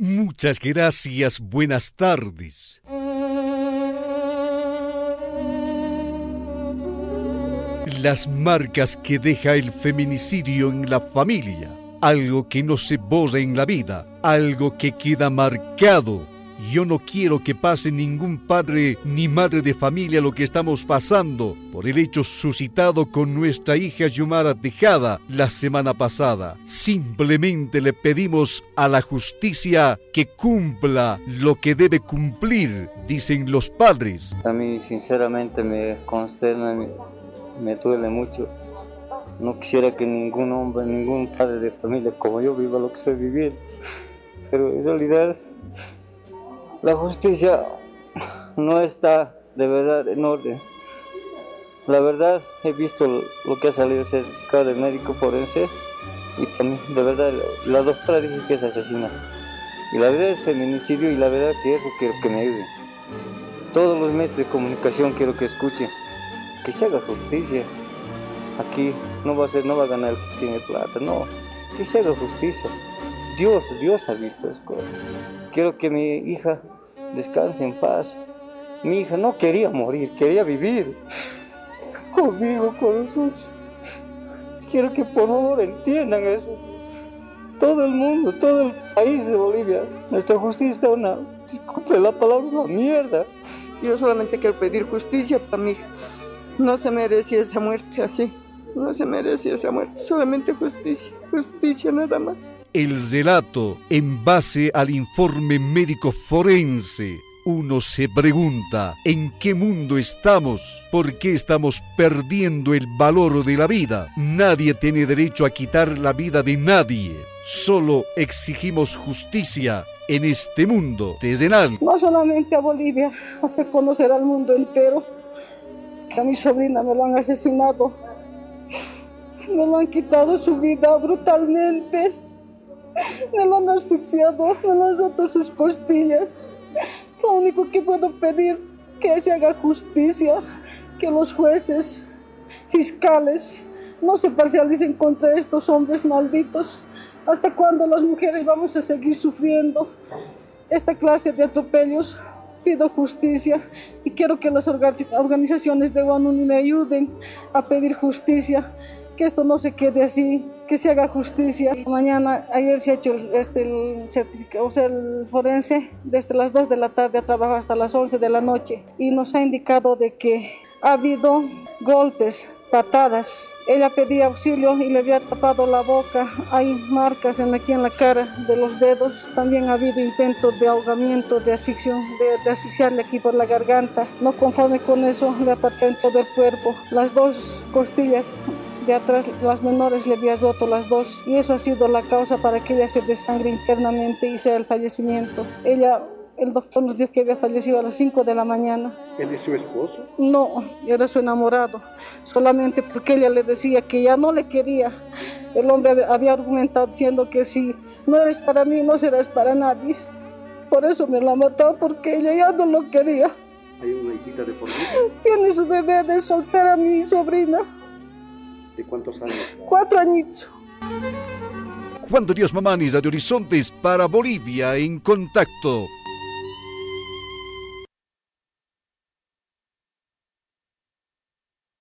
Muchas gracias, buenas tardes. Las marcas que deja el feminicidio en la familia, algo que no se borra en la vida, algo que queda marcado yo no quiero que pase ningún padre ni madre de familia lo que estamos pasando por el hecho suscitado con nuestra hija Yumara Tejada la semana pasada. Simplemente le pedimos a la justicia que cumpla lo que debe cumplir, dicen los padres. A mí sinceramente me consterna, me, duele mucho. No quisiera que ningún hombre, ningún padre de familia como yo viva lo que estoy viviendo. Pero en realidad la justicia no está de verdad en orden. La verdad, he visto lo que ha salido certificado del médico forense y de verdad la doctora dice que es asesinato. Y la verdad es feminicidio y la verdad que eso quiero que me ayuden. Todos los medios de comunicación quiero que escuchen, que se haga justicia. Aquí no va a ser, no va a ganar el que tiene plata, no, que se haga justicia. Dios, Dios ha visto eso. Quiero que mi hija descanse en paz. Mi hija no quería morir, quería vivir conmigo, con nosotros. Quiero que por favor entiendan eso. Todo el mundo, todo el país de Bolivia, nuestra justicia está una, disculpe la palabra, una mierda. Yo solamente quiero pedir justicia para mi hija. No se merecía esa muerte así. No se merecía esa muerte, solamente justicia, justicia nada más. El relato en base al informe médico forense uno se pregunta, ¿en qué mundo estamos? ¿Por qué estamos perdiendo el valor de la vida? Nadie tiene derecho a quitar la vida de nadie. Solo exigimos justicia en este mundo terrenal. No solamente a Bolivia, hacer conocer al mundo entero que a mi sobrina me lo han asesinado me lo han quitado su vida brutalmente. Me lo han asfixiado, me lo han roto sus costillas. Lo único que puedo pedir que se haga justicia, que los jueces, fiscales, no se parcialicen contra estos hombres malditos. ¿Hasta cuándo las mujeres vamos a seguir sufriendo esta clase de atropellos? Pido justicia y quiero que las organizaciones de ONU me ayuden a pedir justicia que esto no se quede así, que se haga justicia. Mañana, ayer se ha hecho este, el certificado, o sea, el forense, desde las 2 de la tarde ha trabajado hasta las 11 de la noche y nos ha indicado de que ha habido golpes, patadas. Ella pedía auxilio y le había tapado la boca. Hay marcas en aquí en la cara de los dedos. También ha habido intentos de ahogamiento, de, asfixia, de, de asfixiarle aquí por la garganta. No conforme con eso, le atacó en todo el cuerpo. Las dos costillas atrás las menores le había roto las dos y eso ha sido la causa para que ella se desangre internamente y sea el fallecimiento. Ella, el doctor nos dijo que había fallecido a las 5 de la mañana. ¿Él es su esposo? No, era su enamorado, solamente porque ella le decía que ya no le quería. El hombre había argumentado diciendo que si no eres para mí, no serás para nadie. Por eso me la mató, porque ella ya no lo quería. ¿Hay una hijita de por Tiene su bebé de soltera, mi sobrina. ¿De cuántos años? Cuatro añitos. Juan de Dios Mamani de Horizontes para Bolivia en contacto